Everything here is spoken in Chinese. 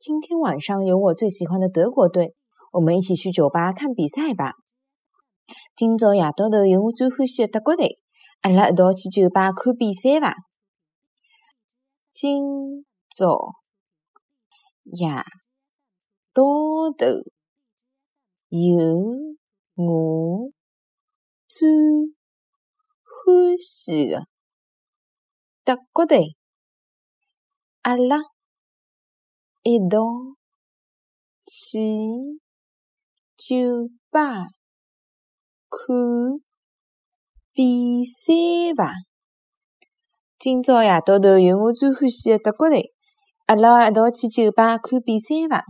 今天晚上有我最喜欢的德国队，我们一起去酒吧看比赛吧。今朝夜到头有我最欢喜的德国队，阿拉一道去酒吧看比赛吧。今朝夜到头有我最欢喜的德国队，阿拉一道去酒吧看比赛吧。今朝夜到头有我最欢喜的德国队，阿拉一道去酒吧看比赛吧。